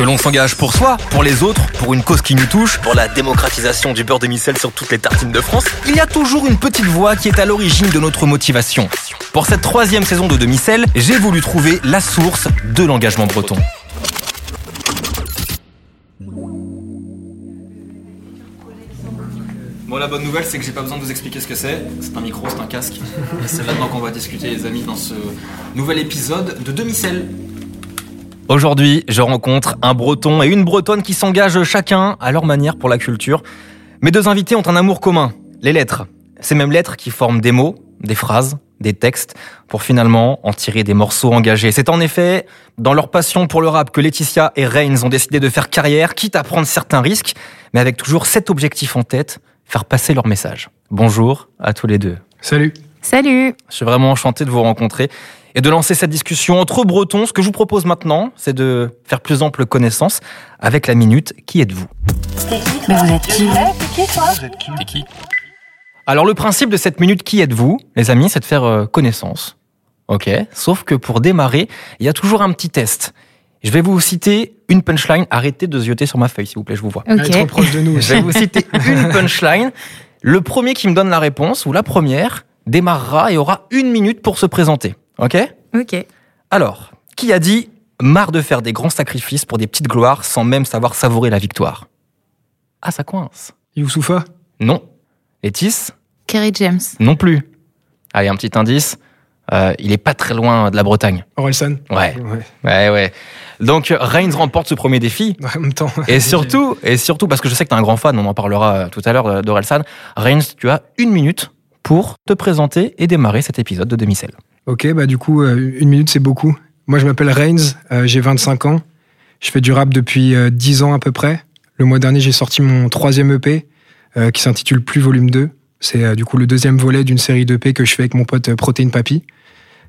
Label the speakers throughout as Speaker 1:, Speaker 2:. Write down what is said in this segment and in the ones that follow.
Speaker 1: Que l'on s'engage pour soi, pour les autres, pour une cause qui nous touche, pour la démocratisation du beurre de micelle sur toutes les tartines de France, il y a toujours une petite voix qui est à l'origine de notre motivation. Pour cette troisième saison de Demi-Sel, j'ai voulu trouver la source de l'engagement breton. Bon, la bonne nouvelle, c'est que j'ai pas besoin de vous expliquer ce que c'est. C'est un micro, c'est un casque. Et c'est maintenant qu'on va discuter, les amis, dans ce nouvel épisode de Demi-Sel. Aujourd'hui, je rencontre un breton et une bretonne qui s'engagent chacun à leur manière pour la culture. Mes deux invités ont un amour commun, les lettres. Ces mêmes lettres qui forment des mots, des phrases, des textes, pour finalement en tirer des morceaux engagés. C'est en effet dans leur passion pour le rap que Laetitia et Reigns ont décidé de faire carrière, quitte à prendre certains risques, mais avec toujours cet objectif en tête, faire passer leur message. Bonjour à tous les deux.
Speaker 2: Salut.
Speaker 3: Salut.
Speaker 1: Je suis vraiment enchanté de vous rencontrer et de lancer cette discussion entre Bretons. Ce que je vous propose maintenant, c'est de faire plus ample connaissance avec la minute Qui êtes-vous?
Speaker 3: Mais vous êtes qui?
Speaker 1: Alors le principe de cette minute Qui êtes-vous, les amis, c'est de faire euh, connaissance. Ok? Sauf que pour démarrer, il y a toujours un petit test. Je vais vous citer une punchline. Arrêtez de zioter sur ma feuille, s'il vous plaît, je vous vois.
Speaker 2: Elle est trop proche de nous.
Speaker 1: Je vais vous citer une punchline. Le premier qui me donne la réponse, ou la première, démarrera et aura une minute pour se présenter. Ok?
Speaker 3: Ok.
Speaker 1: Alors, qui a dit marre de faire des grands sacrifices pour des petites gloires sans même savoir savourer la victoire? Ah, ça coince.
Speaker 2: Youssoufa?
Speaker 1: Non. Létis
Speaker 3: Kerry James.
Speaker 1: Non plus. Allez, un petit indice. Euh, il est pas très loin de la Bretagne.
Speaker 2: Orelsan
Speaker 1: Ouais,
Speaker 2: Ouais.
Speaker 1: ouais, ouais. Donc, Reigns remporte ce premier défi.
Speaker 2: En même temps.
Speaker 1: Et surtout, et surtout, parce que je sais que tu es un grand fan, on en parlera euh, tout à l'heure euh, d'Orelsan. Reigns, tu as une minute pour te présenter et démarrer cet épisode de Demi-Sel.
Speaker 2: Ok, bah du coup, euh, une minute, c'est beaucoup. Moi, je m'appelle Reigns, euh, j'ai 25 ans. Je fais du rap depuis euh, 10 ans à peu près. Le mois dernier, j'ai sorti mon troisième EP euh, qui s'intitule Plus Volume 2. C'est du coup le deuxième volet d'une série d'EP que je fais avec mon pote Protein Papy,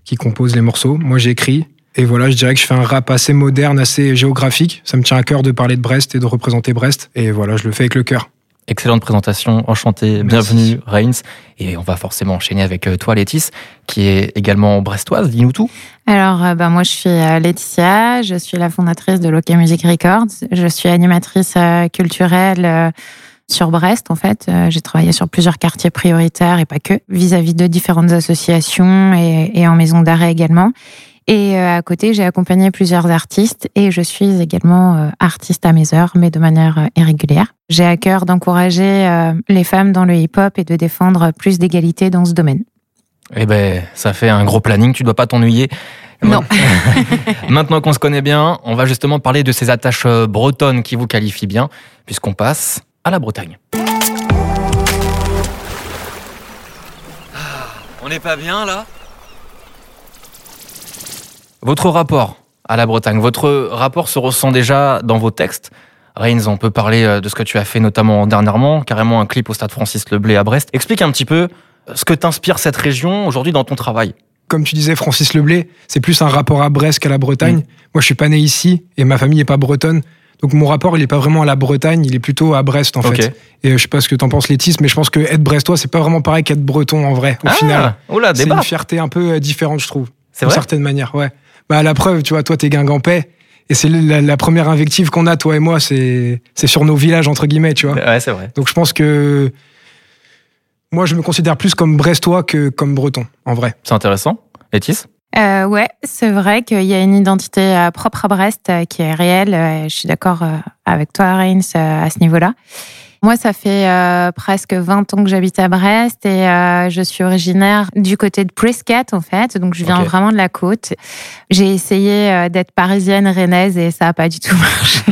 Speaker 2: qui compose les morceaux. Moi, j'écris. Et voilà, je dirais que je fais un rap assez moderne, assez géographique. Ça me tient à cœur de parler de Brest et de représenter Brest. Et voilà, je le fais avec le cœur.
Speaker 1: Excellente présentation, enchanté,
Speaker 2: Merci.
Speaker 1: bienvenue Reigns. Et on va forcément enchaîner avec euh, toi Létis, qui est également brestoise, dis-nous tout.
Speaker 3: Alors, bah, moi, je suis euh, Laetitia, je suis la fondatrice de Loca Music Records. Je suis animatrice culturelle sur Brest, en fait. J'ai travaillé sur plusieurs quartiers prioritaires et pas que, vis-à-vis de différentes associations et, et en maison d'arrêt également. Et euh, à côté, j'ai accompagné plusieurs artistes et je suis également euh, artiste à mes heures, mais de manière euh, irrégulière. J'ai à cœur d'encourager les femmes dans le hip-hop et de défendre plus d'égalité dans ce domaine.
Speaker 1: Eh ben, ça fait un gros planning, tu dois pas t'ennuyer.
Speaker 3: Non.
Speaker 1: Maintenant qu'on se connaît bien, on va justement parler de ces attaches bretonnes qui vous qualifient bien, puisqu'on passe à la Bretagne. On n'est pas bien là? Votre rapport à la Bretagne, votre rapport se ressent déjà dans vos textes. Reigns, on peut parler euh, de ce que tu as fait notamment dernièrement, carrément un clip au stade Francis Leblé à Brest. Explique un petit peu ce que t'inspire cette région aujourd'hui dans ton travail.
Speaker 2: comme tu disais, Francis Leblé, c'est plus un rapport à Brest qu'à la Bretagne.
Speaker 1: Mm.
Speaker 2: Moi, je suis pas né ici et ma famille est pas bretonne. Donc mon rapport, il est pas vraiment à la Bretagne, il est plutôt à Brest en fait. Et euh, je sais pas ce que t'en penses, Létis, mais je pense que être brestois, c'est pas vraiment pareil qu'être breton en vrai, au
Speaker 1: ah,
Speaker 2: final. C'est une fierté un peu euh, différente, je trouve.
Speaker 1: C'est
Speaker 2: D'une
Speaker 1: vrai
Speaker 2: certaine manière, ouais. Bah, la preuve, tu vois, toi, t'es guingampais. Et c'est la, la première invective qu'on a, toi et moi, c'est c'est sur nos villages, entre guillemets, tu vois.
Speaker 1: Ouais, c'est vrai.
Speaker 2: Donc je pense que moi, je me considère plus comme brestois que comme breton, en vrai.
Speaker 1: C'est intéressant. Létis
Speaker 3: Euh, ouais, c'est vrai qu'il y a une identité euh, propre à Brest euh, qui est réelle. euh, je suis d'accord avec toi, Reigns, à ce niveau-là. Moi, ça fait euh, presque 20 ans que j'habite à Brest et euh, je suis originaire du côté de Prescott, en fait. Donc, je viens vraiment de la côte. J'ai essayé euh, d'être parisienne, rennaise et ça n'a pas du tout marché.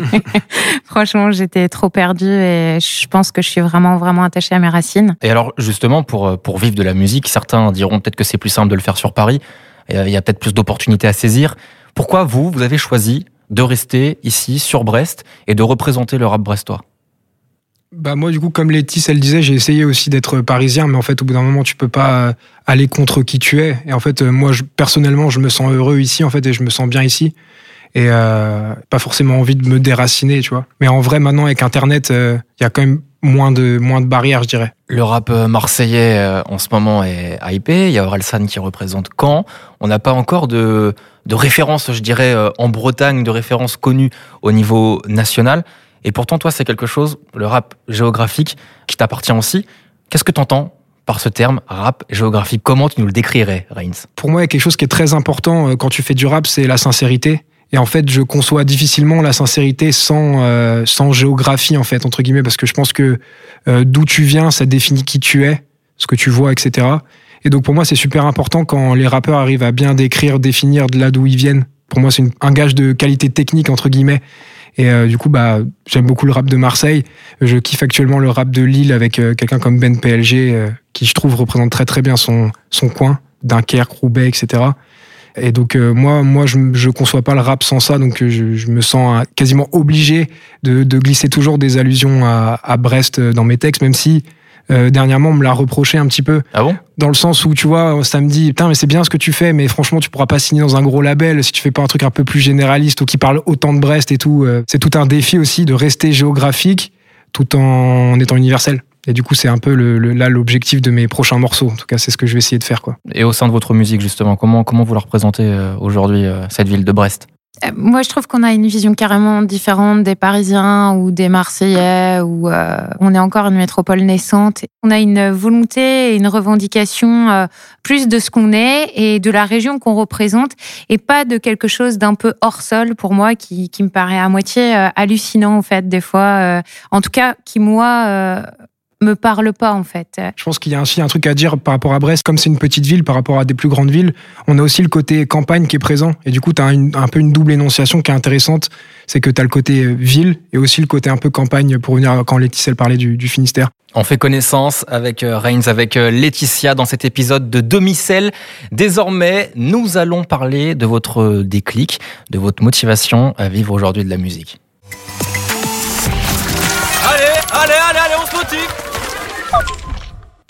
Speaker 3: Franchement, j'étais trop perdue et je pense que je suis vraiment, vraiment attachée à mes racines.
Speaker 1: Et alors, justement, pour, pour vivre de la musique, certains diront peut-être que c'est plus simple de le faire sur Paris. Il y a peut-être plus d'opportunités à saisir. Pourquoi vous, vous avez choisi de rester ici, sur Brest, et de représenter le rap brestois?
Speaker 2: Bah moi du coup comme Letty elle disait j'ai essayé aussi d'être parisien mais en fait au bout d'un moment tu peux pas euh, aller contre qui tu es et en fait euh, moi personnellement je me sens heureux ici en fait et je me sens bien ici et euh, pas forcément envie de me déraciner tu vois mais en vrai maintenant avec internet il y a quand même moins de, moins de barrières, je dirais.
Speaker 1: Le rap marseillais en ce moment est hypé. Il y a Orelsan qui représente Caen. On n'a pas encore de, de référence, je dirais, en Bretagne, de référence connue au niveau national. Et pourtant, toi, c'est quelque chose, le rap géographique, qui t'appartient aussi. Qu'est-ce que tu entends par ce terme rap géographique? Comment tu nous le décrirais, Reigns
Speaker 2: Pour moi, il y a quelque chose qui est très important quand tu fais du rap, c'est la sincérité. Et en fait, je conçois difficilement la sincérité sans, euh, sans géographie, en fait, entre guillemets, parce que je pense que euh, d'où tu viens, ça définit qui tu es, ce que tu vois, etc. Et donc pour moi, c'est super important quand les rappeurs arrivent à bien décrire, définir de là d'où ils viennent. Pour moi, c'est un gage de qualité technique, entre guillemets. Et euh, du coup, bah, j'aime beaucoup le rap de Marseille. Je kiffe actuellement le rap de Lille avec quelqu'un comme Ben PLG, qui je trouve représente très très bien son, son coin, Dunkerque, Roubaix, etc. Et donc euh, moi, moi, je, je conçois pas le rap sans ça, donc euh, je, je me sens euh, quasiment obligé de, de, glisser toujours des allusions à, à, Brest dans mes textes, même si dernièrement on me l'a reproché un petit peu.
Speaker 1: Ah bon?
Speaker 2: Dans le sens où tu vois, ça me dit putain mais c'est bien ce que tu fais, mais franchement tu pourras pas signer dans un gros label si tu fais pas un truc un peu plus généraliste ou qui parle autant de Brest et tout. c'est tout un défi aussi de rester géographique tout en étant universel. Et du coup, c'est un peu le, là l'objectif de mes prochains morceaux. En tout cas, c'est ce que je vais essayer de faire. Quoi.
Speaker 1: Et au sein de votre musique, justement, comment, comment vous la représentez euh, aujourd'hui, euh, cette ville de Brest?
Speaker 3: euh, moi, je trouve qu'on a une vision carrément différente des Parisiens ou des Marseillais, où on est encore une métropole naissante. On a une volonté et une revendication plus de ce qu'on est et de la région qu'on représente, et pas de quelque chose d'un peu hors sol pour moi, qui, qui me paraît à moitié hallucinant en fait des fois. en tout cas, qui moi me parle pas en fait.
Speaker 2: Je pense qu'il y a aussi un truc à dire par rapport à Brest, comme c'est une petite ville par rapport à des plus grandes villes, on a aussi le côté campagne qui est présent et du coup tu as un peu une double énonciation qui est intéressante, c'est que tu as le côté ville et aussi le côté un peu campagne pour venir quand Laetitia parlait du, du Finistère.
Speaker 1: On fait connaissance avec euh, Reigns, avec euh, Laetitia dans cet épisode de Demi-Sel. Désormais, nous allons parler de votre déclic, de votre motivation à vivre aujourd'hui de la musique. Allez, allez, allez, allez, on se motive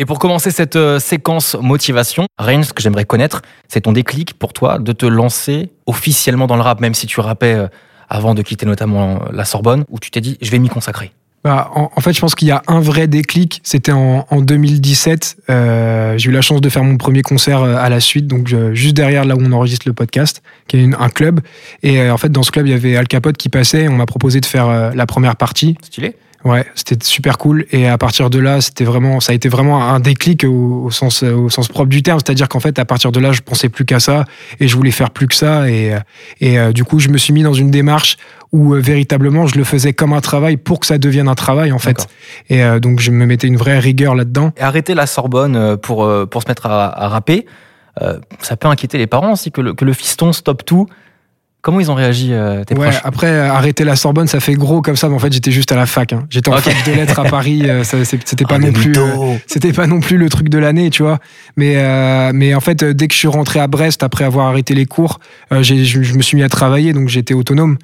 Speaker 1: et pour commencer cette euh, séquence motivation, Reigns, ce que j'aimerais connaître, c'est ton déclic pour toi de te lancer officiellement dans le rap, même si tu rappais euh, avant de quitter notamment euh, la Sorbonne, où tu t'es dit, je vais m'y consacrer.
Speaker 2: Bah, en, fait, je pense qu'il y a un vrai déclic. C'était en, 2017. j'ai eu la chance de faire mon premier concert à la suite, donc juste derrière là où on enregistre le podcast, qui est un club. Et en fait, dans ce club, il y avait Al Capote qui passait. on m'a proposé de faire la première partie.
Speaker 1: Stylé.
Speaker 2: Ouais, c'était super cool. Et à partir de là, c'était vraiment, ça a été vraiment un déclic au, sens, au sens propre du terme. C'est-à-dire qu'en fait, à partir de là, je pensais plus qu'à ça et je voulais faire plus que ça. Et, et euh, du coup, je me suis mis dans une démarche où euh, véritablement, je le faisais comme un travail pour que ça devienne un travail, en fait. Et euh, donc, je me mettais une vraie rigueur là-dedans.
Speaker 1: Et arrêter la Sorbonne pour, pour se mettre à, à rapper, ça peut inquiéter les parents aussi que le, que le fiston stoppe tout Comment ils ont réagi euh, tes
Speaker 2: ouais, Après, euh, arrêter la Sorbonne, ça fait gros comme ça, mais en fait, j'étais juste à la fac. Hein. J'étais en fac de lettres à Paris. Euh, c'était pas ah, non plus, c'était pas non plus le truc de l'année, tu vois. Mais mais en fait, dès que je suis rentré à Brest après avoir arrêté les cours, je me suis mis à travailler, donc j'étais autonome.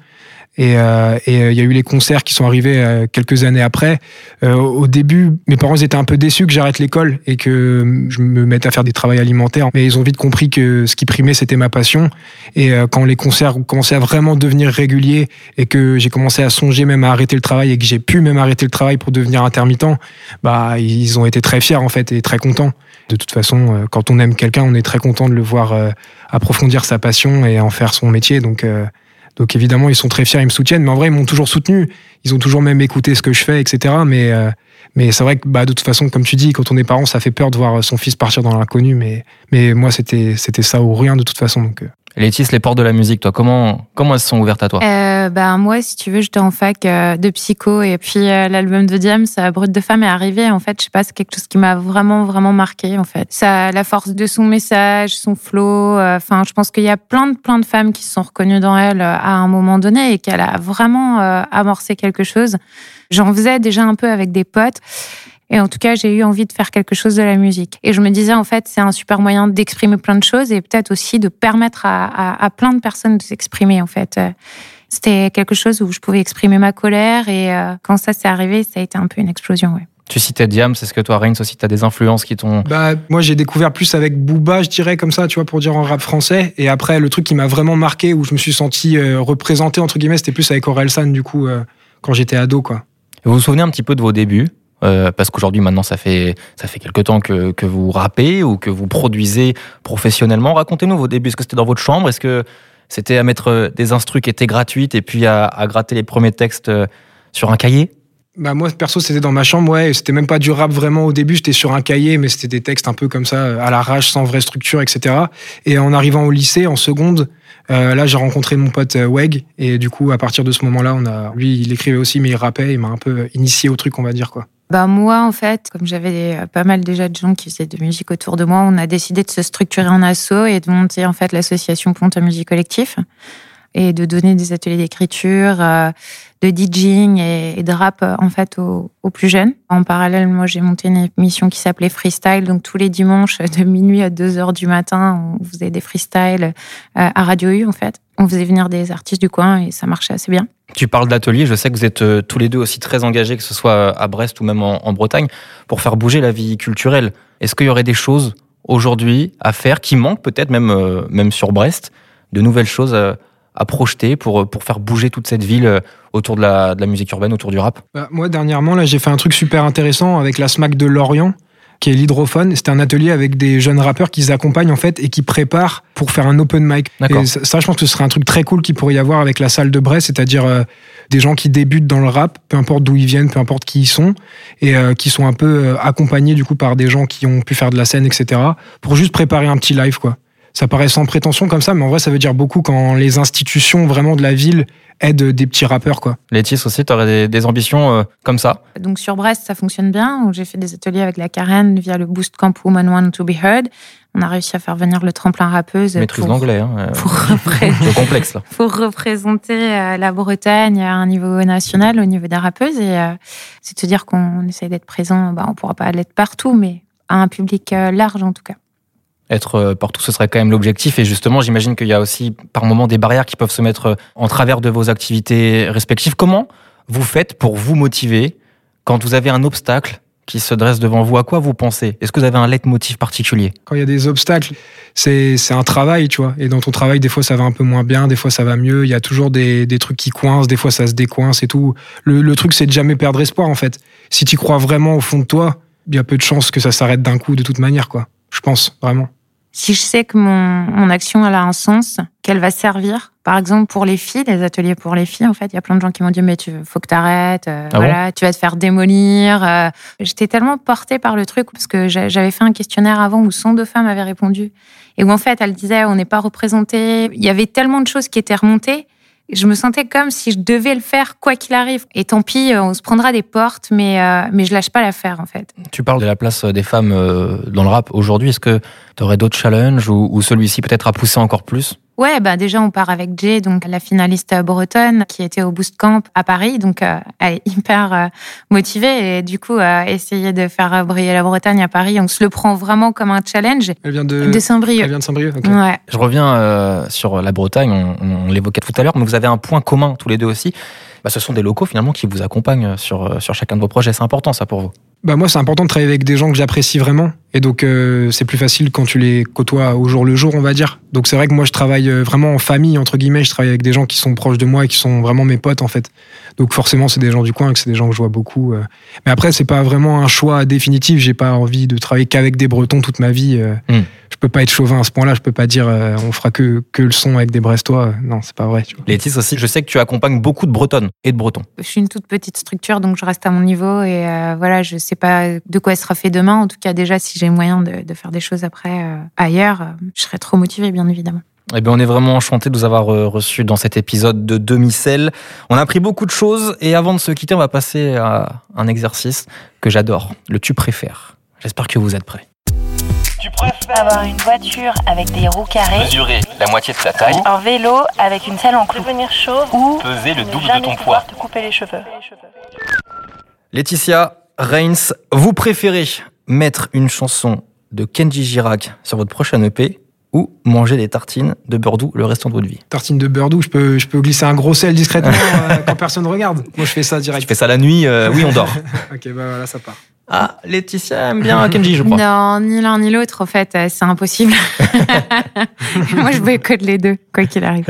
Speaker 2: Et euh, et euh, il y a eu les concerts qui sont arrivés euh, quelques années après. au début, mes parents étaient un peu déçus que j'arrête l'école et que je me mette à faire des travaux alimentaires. Mais ils ont vite compris que ce qui primait, c'était ma passion. Et quand les concerts ont commencé à vraiment devenir réguliers et que j'ai commencé à songer même à arrêter le travail et que j'ai pu même arrêter le travail pour devenir intermittent, bah ils ont été très fiers en fait et très contents. De toute façon, quand on aime quelqu'un, on est très content de le voir approfondir sa passion et en faire son métier. Donc donc évidemment, ils sont très fiers, ils me soutiennent. Mais en vrai, ils m'ont toujours soutenu. Ils ont toujours même écouté ce que je fais, etc. Mais, euh, mais c'est vrai que bah, de toute façon, comme tu dis, quand on est parent, ça fait peur de voir son fils partir dans l'inconnu. Mais, mais moi, c'était, c'était ça ou rien de toute façon. Donc, euh.
Speaker 1: Laetitia, les portes de la musique, toi, comment, comment elles sont ouvertes à toi?
Speaker 3: Euh, ben, Moi, si tu veux, j'étais en fac euh, de psycho et puis euh, l'album de Diams, Brut de femme, est arrivé. En fait, je sais pas, c'est quelque chose qui m'a vraiment, vraiment marqué, en fait. Ça, la force de son message, son flow. Enfin, je pense qu'il y a plein de, plein de femmes qui se sont reconnues dans elle à un moment donné et qu'elle a vraiment amorcé quelque chose. J'en faisais déjà un peu avec des potes. Et en tout cas, j'ai eu envie de faire quelque chose de la musique. Et je me disais, en fait, c'est un super moyen d'exprimer plein de choses et peut-être aussi de permettre à, plein de personnes de s'exprimer, en fait. C'était quelque chose où je pouvais exprimer ma colère et euh, quand ça s'est arrivé, ça a été un peu une explosion, ouais.
Speaker 1: Tu citais Diam, c'est ce que toi, Reigns, aussi, tu as des influences qui t'ont.
Speaker 2: Bah, moi, j'ai découvert plus avec Booba, je dirais, comme ça, tu vois, pour dire en rap français. Et après, le truc qui m'a vraiment marqué, où je me suis senti euh, représenté, entre guillemets, c'était plus avec Orelsan, du coup, euh, quand j'étais ado, quoi.
Speaker 1: Vous vous souvenez un petit peu de vos débuts? Euh, parce qu'aujourd'hui, maintenant, ça fait, ça fait quelque temps que, que vous rappez ou que vous produisez professionnellement. Racontez-nous vos débuts. Est-ce que c'était dans votre chambre? Est-ce que c'était à mettre des instrus qui étaient gratuites et puis à, à gratter les premiers textes sur un cahier?
Speaker 2: Bah moi perso c'était dans ma chambre ouais. C'était même pas du rap vraiment au début. J'étais sur un cahier mais c'était des textes un peu comme ça à l'arrache sans vraie structure etc et en arrivant au lycée en seconde euh, là j'ai rencontré mon pote euh, Weg. Et du coup à partir de ce moment là on a lui il écrivait aussi mais il rappait il m'a un peu initié au truc on va dire quoi
Speaker 3: bah moi en fait comme j'avais pas mal déjà de gens qui faisaient de musique autour de moi on a décidé de se structurer en asso et de monter en fait l'association Ponte à Musique Collectif et de donner des ateliers d'écriture, euh, de DJing et, de rap euh, en fait aux, plus jeunes. En parallèle, moi j'ai monté une émission qui s'appelait Freestyle, donc tous les dimanches de minuit à 2 heures du matin, on faisait des freestyles euh, à Radio U en fait. On faisait venir des artistes du coin et ça marchait assez bien.
Speaker 1: Tu parles d'ateliers, je sais que vous êtes tous les deux aussi très engagés, que ce soit à Brest ou même en, Bretagne, pour faire bouger la vie culturelle. Est-ce qu'il y aurait des choses aujourd'hui à faire qui manquent peut-être même, même sur Brest, de nouvelles choses à projeter pour, pour faire bouger toute cette ville euh, autour de la, de la musique urbaine, autour du rap
Speaker 2: bah, Moi, dernièrement, là, j'ai fait un truc super intéressant avec la SMAC de Lorient qui est l'hydrophone. C'était un atelier avec des jeunes rappeurs qui accompagnent en fait et qui préparent pour faire un open mic. Et ça, je pense que ce serait un truc très cool qu'il pourrait y avoir avec la salle de Brest, c'est-à-dire euh, des gens qui débutent dans le rap, peu importe d'où ils viennent, peu importe qui ils sont, et euh, qui sont un peu accompagnés du coup par des gens qui ont pu faire de la scène, etc. Pour juste préparer un petit live, quoi ça paraît sans prétention comme ça, mais en vrai, ça veut dire beaucoup quand les institutions vraiment de la ville aident des petits rappeurs, quoi.
Speaker 1: Laetitia aussi, tu aurais des, ambitions euh, comme ça?
Speaker 3: Donc sur Brest, ça fonctionne bien. J'ai fait des ateliers avec la Karen via le Boost Camp Woman Want to Be Heard. On a réussi à faire venir le tremplin rappeuse.
Speaker 1: Maîtrise l'anglais. Hein,
Speaker 3: euh,
Speaker 1: complexe, là.
Speaker 3: Pour représenter euh, la Bretagne à un niveau national, au niveau des rappeuses. Et c'est de dire qu'on essaye d'être présent. Bah, on ne pourra pas l'être partout, mais à un public large en tout cas
Speaker 1: être euh, partout, ce serait quand même l'objectif. Et justement, j'imagine qu'il y a aussi par moment des barrières qui peuvent se mettre euh, en travers de vos activités respectives. Comment vous faites pour vous motiver quand vous avez un obstacle qui se dresse devant vous? À quoi vous pensez? Est-ce que vous avez un leitmotiv particulier?
Speaker 2: Quand il y a des obstacles, c'est un travail, tu vois. Et dans ton travail, des fois, ça va un peu moins bien, des fois, ça va mieux. Il y a toujours des, des trucs qui coincent, des fois, ça se décoince et tout. Le, le truc, c'est de jamais perdre espoir, en fait. Si tu crois vraiment au fond de toi, il y a peu de chances que ça s'arrête d'un coup, de toute manière, quoi. Je pense, vraiment
Speaker 3: si je sais que mon, mon action elle a un sens, qu'elle va servir, par exemple pour les filles, les ateliers pour les filles, en fait, il y a plein de gens qui m'ont dit mais tu faut que t'arrêtes, euh, ah voilà, tu vas te faire démolir. Euh. J'étais tellement portée par le truc parce que j'avais fait un questionnaire avant où 102 femmes avaient répondu et où en fait elles disaient on n'est pas représenté. Il y avait tellement de choses qui étaient remontées je me sentais comme si je devais le faire quoi qu'il arrive. Et tant pis, euh, on se prendra des portes, mais, euh, mais je lâche pas l'affaire en fait.
Speaker 1: Tu parles de la place des femmes euh, dans le rap aujourd'hui. Est-ce que tu aurais d'autres challenges ou, ou celui-ci peut-être à pousser encore plus?
Speaker 3: Ouais, bah déjà on part avec Jay, donc la finaliste bretonne qui était au Boost Camp à Paris, donc euh, elle est hyper euh, motivée et du coup euh, essayer de faire briller la Bretagne à Paris, on se le prend vraiment comme un challenge.
Speaker 2: Elle vient de,
Speaker 3: Saint-Brieuc.
Speaker 2: Elle vient de Saint-Brieuc.
Speaker 3: Ouais.
Speaker 1: Je reviens sur la Bretagne, on, l'évoquait tout à l'heure, mais vous avez un point commun tous les deux aussi. Bah, ce sont des locaux finalement qui vous accompagnent sur, sur chacun de vos projets. C'est important ça pour vous
Speaker 2: bah moi, c'est important de travailler avec des gens que j'apprécie vraiment. Et donc, euh, c'est plus facile quand tu les côtoies au jour le jour, on va dire. Donc, c'est vrai que moi, je travaille euh, vraiment en famille, entre guillemets. Je travaille avec des gens qui sont proches de moi et qui sont vraiment mes potes, en fait. Donc, forcément, c'est des gens du coin, que c'est des gens que je vois beaucoup. Euh. Mais après, c'est pas vraiment un choix définitif. J'ai pas envie de travailler qu'avec des Bretons toute ma vie. Hmm. Je peux pas être chauvin à ce point-là. Je peux pas dire on fera que, que le son avec des Brestois. Non, c'est pas vrai. Tu
Speaker 1: vois. aussi, je sais que tu accompagnes beaucoup de Bretonnes et de Bretons.
Speaker 3: Je suis une toute petite structure, donc je reste à mon niveau et voilà, je sais pas de quoi elle sera fait demain. En tout cas, déjà, si j'ai moyen de, faire des choses après euh, ailleurs, euh, je serais trop motivée, bien évidemment.
Speaker 1: Eh bien, on est vraiment enchanté de vous avoir euh, reçu dans cet épisode de Demi-Sel. On a appris beaucoup de choses et avant de se quitter, on va passer à un exercice que j'adore, le tu préfères. J'espère que vous êtes prêts.
Speaker 4: Tu préfères avoir une voiture avec des roues carrées,
Speaker 1: mesurer la moitié de ta taille,
Speaker 4: un vélo avec une selle en clou, devenir chaud
Speaker 1: ou peser le double de ton poids,
Speaker 4: te couper les cheveux?
Speaker 1: Laetitia, Reigns, vous préférez mettre une chanson de Kenji Girac sur votre prochaine EP ou manger des tartines de beurre doux le restant de votre vie
Speaker 2: Tartines de beurre doux, je peux, je peux glisser un gros sel discrètement euh, quand personne regarde. Moi, je fais ça direct.
Speaker 1: Tu fais ça la nuit, euh, oui, on dort.
Speaker 2: ok, bah voilà, ça part.
Speaker 1: Ah, Laetitia aime bien Kenji, je crois.
Speaker 3: Non, ni l'un ni l'autre, en fait, euh, c'est impossible. Moi, je boycotte les deux, quoi qu'il arrive.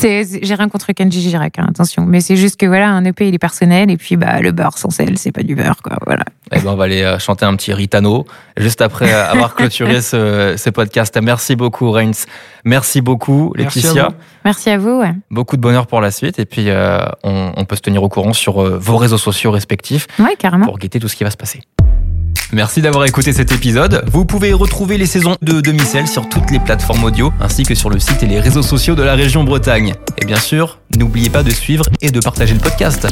Speaker 3: J'ai rien contre Kenji Girac, hein, attention. Mais c'est juste que voilà, un EP, il est personnel, et puis bah, le beurre sans sel, c'est pas du beurre, quoi. Voilà.
Speaker 1: Eh ben, on va aller euh, chanter un petit Ritano juste après euh, avoir clôturé ce, ce podcast. Merci beaucoup, Reigns. Merci beaucoup,
Speaker 2: Merci à
Speaker 1: Laetitia.
Speaker 2: vous.
Speaker 3: Merci à vous. ouais.
Speaker 1: Beaucoup de bonheur pour la suite. Et puis, euh, on, on peut se tenir au courant sur euh, vos réseaux sociaux respectifs
Speaker 3: Ouais, carrément.
Speaker 1: pour guetter tout ce qui va se passer. Merci d'avoir écouté cet épisode. Vous pouvez retrouver les saisons de Demi-Sel sur toutes les plateformes audio, ainsi que sur le site et les réseaux sociaux de la région Bretagne. Et bien sûr, n'oubliez pas de suivre et de partager le podcast.